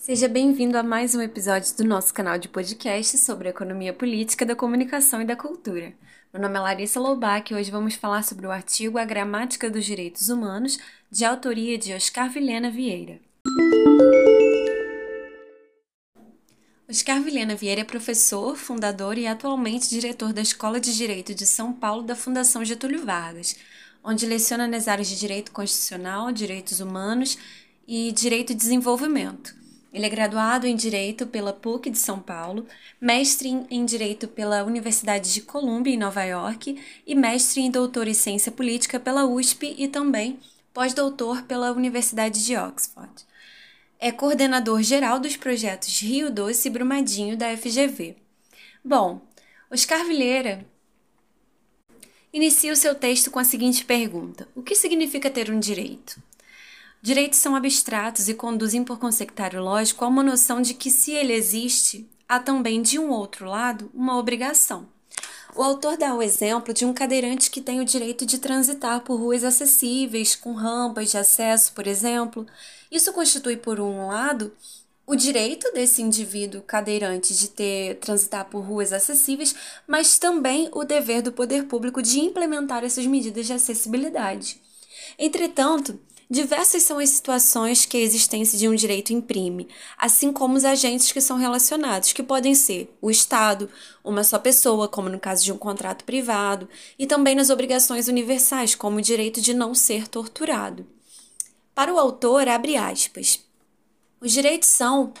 Seja bem-vindo a mais um episódio do nosso canal de podcast sobre a economia política da comunicação e da cultura. Meu nome é Larissa Loubach e hoje vamos falar sobre o artigo A Gramática dos Direitos Humanos, de autoria de Oscar Vilhena Vieira. Oscar Vilhena Vieira é professor, fundador e atualmente diretor da Escola de Direito de São Paulo da Fundação Getúlio Vargas, onde leciona nas áreas de Direito Constitucional, Direitos Humanos e Direito e Desenvolvimento. Ele é graduado em Direito pela PUC de São Paulo, mestre em Direito pela Universidade de Columbia, em Nova York, e mestre em Doutor em Ciência Política pela USP e também pós-doutor pela Universidade de Oxford. É coordenador geral dos projetos Rio Doce e Brumadinho da FGV. Bom, Oscar Vilheira inicia o seu texto com a seguinte pergunta: O que significa ter um direito? Direitos são abstratos e conduzem por consectário lógico a uma noção de que, se ele existe, há também, de um outro lado, uma obrigação. O autor dá o exemplo de um cadeirante que tem o direito de transitar por ruas acessíveis, com rampas de acesso, por exemplo. Isso constitui, por um lado, o direito desse indivíduo cadeirante de ter transitar por ruas acessíveis, mas também o dever do poder público de implementar essas medidas de acessibilidade. Entretanto, Diversas são as situações que a existência de um direito imprime, assim como os agentes que são relacionados, que podem ser o Estado, uma só pessoa, como no caso de um contrato privado, e também nas obrigações universais, como o direito de não ser torturado. Para o autor, abre aspas. Os direitos são,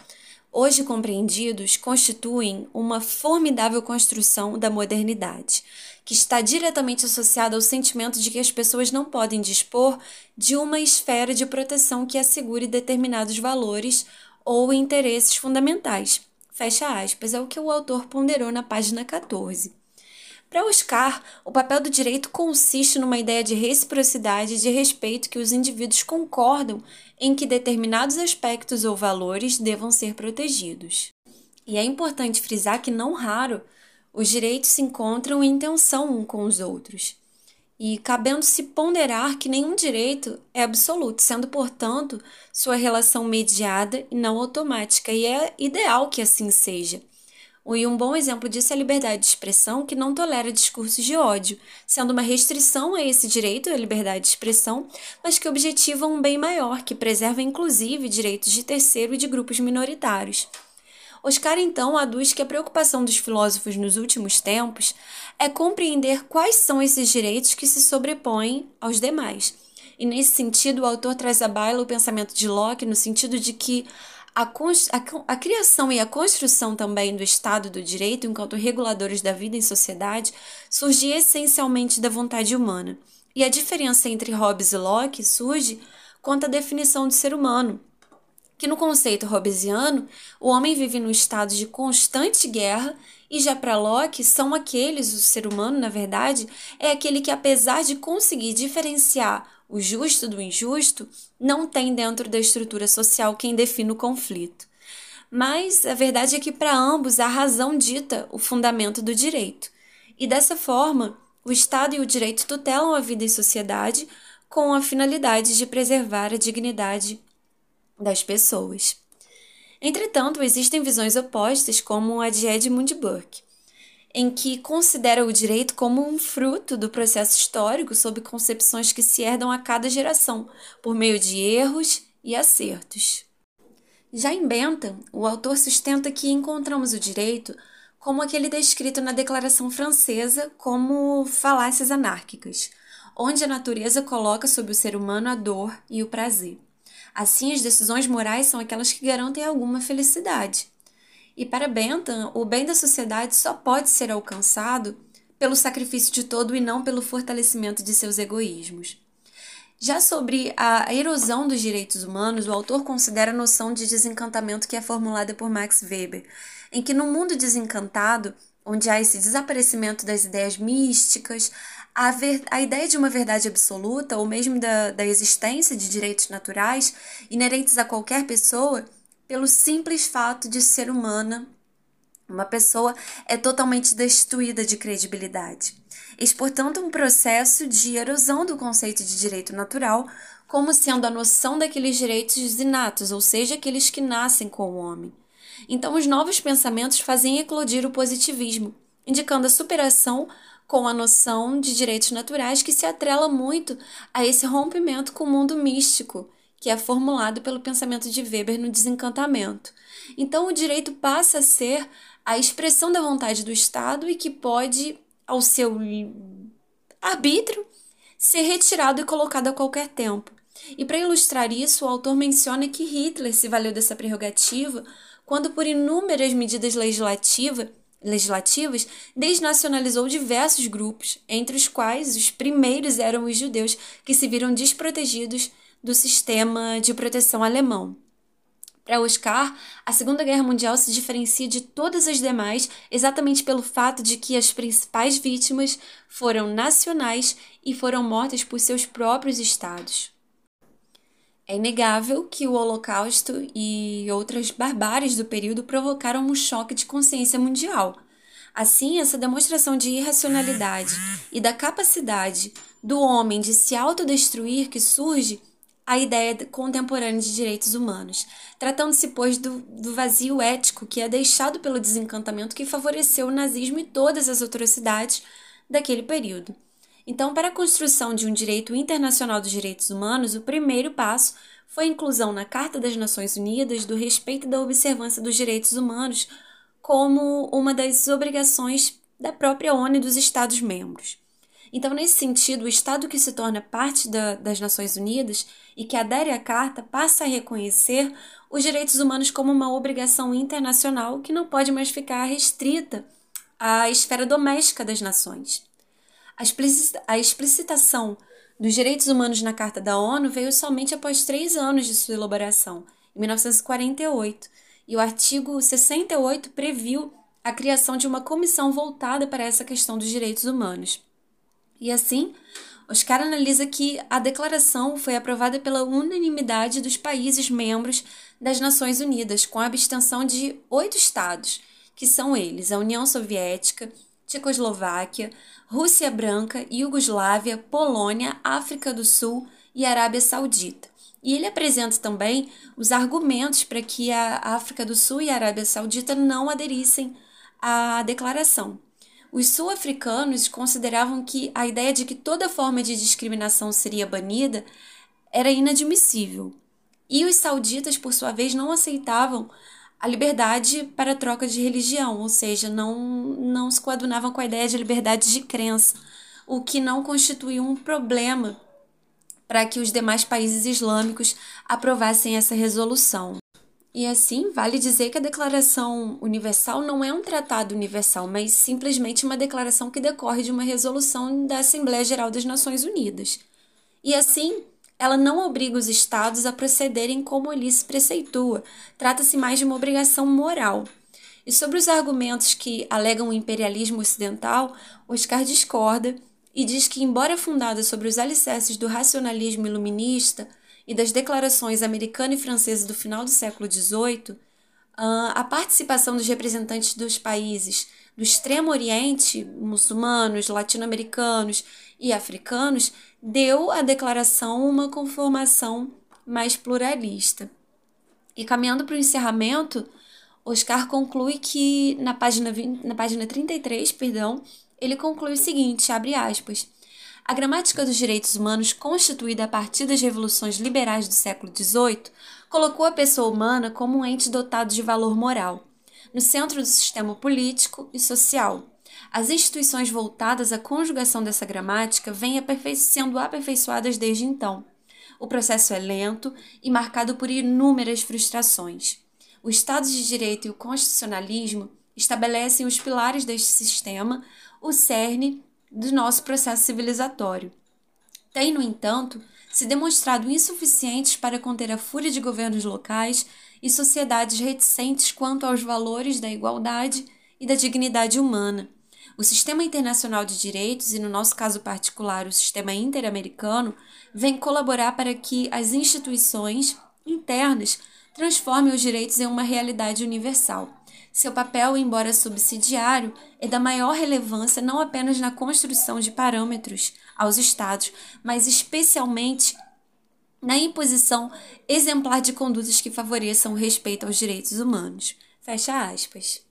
hoje compreendidos, constituem uma formidável construção da modernidade que está diretamente associado ao sentimento de que as pessoas não podem dispor de uma esfera de proteção que assegure determinados valores ou interesses fundamentais. Fecha aspas, é o que o autor ponderou na página 14. Para Oscar, o papel do direito consiste numa ideia de reciprocidade e de respeito que os indivíduos concordam em que determinados aspectos ou valores devam ser protegidos. E é importante frisar que, não raro, os direitos se encontram em tensão um com os outros, e cabendo-se ponderar que nenhum direito é absoluto, sendo, portanto, sua relação mediada e não automática, e é ideal que assim seja. E um bom exemplo disso é a liberdade de expressão, que não tolera discursos de ódio, sendo uma restrição a esse direito, a liberdade de expressão, mas que objetiva um bem maior, que preserva inclusive direitos de terceiro e de grupos minoritários. Oscar então aduz que a preocupação dos filósofos nos últimos tempos é compreender quais são esses direitos que se sobrepõem aos demais. E nesse sentido, o autor traz à baila o pensamento de Locke no sentido de que a, a, a, criação e a construção também do Estado do Direito, enquanto reguladores da vida em sociedade, surge essencialmente da vontade humana. E a diferença entre Hobbes e Locke surge quanto à definição de ser humano, que no conceito hobbesiano, o homem vive num estado de constante guerra e já para Locke são aqueles, o ser humano, na verdade, é aquele que apesar de conseguir diferenciar o justo do injusto, não tem dentro da estrutura social quem define o conflito. Mas a verdade é que para ambos a razão dita o fundamento do direito. E dessa forma, o Estado e o direito tutelam a vida em sociedade com a finalidade de preservar a dignidade das pessoas. Entretanto, existem visões opostas, como a de Edmund Burke, em que considera o direito como um fruto do processo histórico sob concepções que se herdam a cada geração, por meio de erros e acertos. Já em Bentham, o autor sustenta que encontramos o direito como aquele descrito na Declaração Francesa como falácias anárquicas, onde a natureza coloca sobre o ser humano a dor e o prazer. Assim, as decisões morais são aquelas que garantem alguma felicidade. E para Bentham, o bem da sociedade só pode ser alcançado pelo sacrifício de todo e não pelo fortalecimento de seus egoísmos. Já sobre a erosão dos direitos humanos, o autor considera a noção de desencantamento que é formulada por Max Weber, em que no mundo desencantado, onde há esse desaparecimento das ideias místicas, a, ver, a ideia de uma verdade absoluta, ou mesmo da, da existência de direitos naturais inerentes a qualquer pessoa, pelo simples fato de ser humana, uma pessoa é totalmente destituída de credibilidade. Eis, portanto, um processo de erosão do conceito de direito natural como sendo a noção daqueles direitos inatos, ou seja, aqueles que nascem com o homem. Então, os novos pensamentos fazem eclodir o positivismo, indicando a superação com a noção de direitos naturais que se atrela muito a esse rompimento com o mundo místico, que é formulado pelo pensamento de Weber no Desencantamento. Então, o direito passa a ser a expressão da vontade do Estado e que pode, ao seu arbítrio, ser retirado e colocado a qualquer tempo. E para ilustrar isso, o autor menciona que Hitler se valeu dessa prerrogativa quando, por inúmeras medidas legislativa, legislativas, desnacionalizou diversos grupos, entre os quais os primeiros eram os judeus que se viram desprotegidos do sistema de proteção alemão. Para Oscar, a Segunda Guerra Mundial se diferencia de todas as demais exatamente pelo fato de que as principais vítimas foram nacionais e foram mortas por seus próprios estados. É inegável que o Holocausto e outras barbáries do período provocaram um choque de consciência mundial. Assim, essa demonstração de irracionalidade e da capacidade do homem de se autodestruir que surge a ideia contemporânea de direitos humanos, tratando-se, pois, do, do vazio ético que é deixado pelo desencantamento que favoreceu o nazismo e todas as atrocidades daquele período. Então, para a construção de um direito internacional dos direitos humanos, o primeiro passo foi a inclusão na Carta das Nações Unidas do respeito e da observância dos direitos humanos como uma das obrigações da própria ONU e dos Estados-membros. Então, nesse sentido, o Estado que se torna parte da, das Nações Unidas e que adere à Carta passa a reconhecer os direitos humanos como uma obrigação internacional que não pode mais ficar restrita à esfera doméstica das nações. A explicitação dos direitos humanos na Carta da ONU veio somente após três anos de sua elaboração, em 1948, e o artigo 68 previu a criação de uma comissão voltada para essa questão dos direitos humanos. E assim, Oscar analisa que a declaração foi aprovada pela unanimidade dos países membros das Nações Unidas, com a abstenção de oito estados, que são eles: a União Soviética, Tchecoslováquia, Rússia Branca, Iugoslávia, Polônia, África do Sul e Arábia Saudita. E ele apresenta também os argumentos para que a África do Sul e a Arábia Saudita não aderissem à declaração. Os sul-africanos consideravam que a ideia de que toda forma de discriminação seria banida era inadmissível. E os sauditas, por sua vez, não aceitavam a liberdade para troca de religião, ou seja, não, não se coadunavam com a ideia de liberdade de crença, o que não constituiu um problema para que os demais países islâmicos aprovassem essa resolução. E assim, vale dizer que a Declaração Universal não é um tratado universal, mas simplesmente uma declaração que decorre de uma resolução da Assembleia Geral das Nações Unidas. E assim, ela não obriga os estados a procederem como lhes preceitua, trata-se mais de uma obrigação moral. E sobre os argumentos que alegam o imperialismo ocidental, Oscar discorda e diz que, embora fundada sobre os alicerces do racionalismo iluminista e das declarações americana e francesa do final do século XVIII, ah, a participação dos representantes dos países do Extremo Oriente, muçulmanos, latino-americanos e africanos, deu à declaração uma conformação mais pluralista. E caminhando para o encerramento, Oscar conclui que na página, 20, na página 33, perdão, ele conclui o seguinte, abre aspas, a gramática dos direitos humanos, constituída a partir das revoluções liberais do século XVIII, colocou a pessoa humana como um ente dotado de valor moral, no centro do sistema político e social, as instituições voltadas à conjugação dessa gramática vêm aperfei sendo aperfeiçoadas desde então. O processo é lento e marcado por inúmeras frustrações. O Estado de Direito e o constitucionalismo estabelecem os pilares deste sistema, o cerne do nosso processo civilizatório. Tem, no entanto, se demonstrado insuficientes para conter a fúria de governos locais e sociedades reticentes quanto aos valores da igualdade e da dignidade humana. O sistema internacional de direitos, e no nosso caso particular, o sistema interamericano, vem colaborar para que as instituições internas transformem os direitos em uma realidade universal. Seu papel, embora subsidiário, é da maior relevância não apenas na construção de parâmetros aos Estados, mas especialmente na imposição exemplar de condutas que favoreçam o respeito aos direitos humanos. Fecha aspas.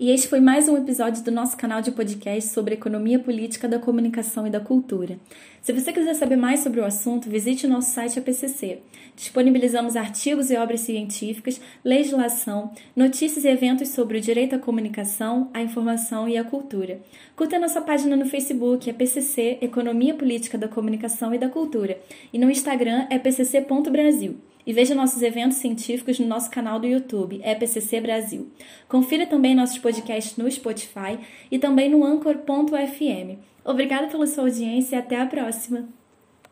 E este foi mais um episódio do nosso canal de podcast sobre economia política da comunicação e da cultura. Se você quiser saber mais sobre o assunto, visite o nosso site APCC. Disponibilizamos artigos e obras científicas, legislação, notícias e eventos sobre o direito à comunicação, à informação e à cultura. Curta nossa página no Facebook, APCC Economia Política da Comunicação e da Cultura, e no Instagram é pcc.brasil e veja nossos eventos científicos no nosso canal do YouTube, EPCC Brasil. Confira também nossos podcasts no Spotify e também no Anchor.fm. Obrigada pela sua audiência e até a próxima!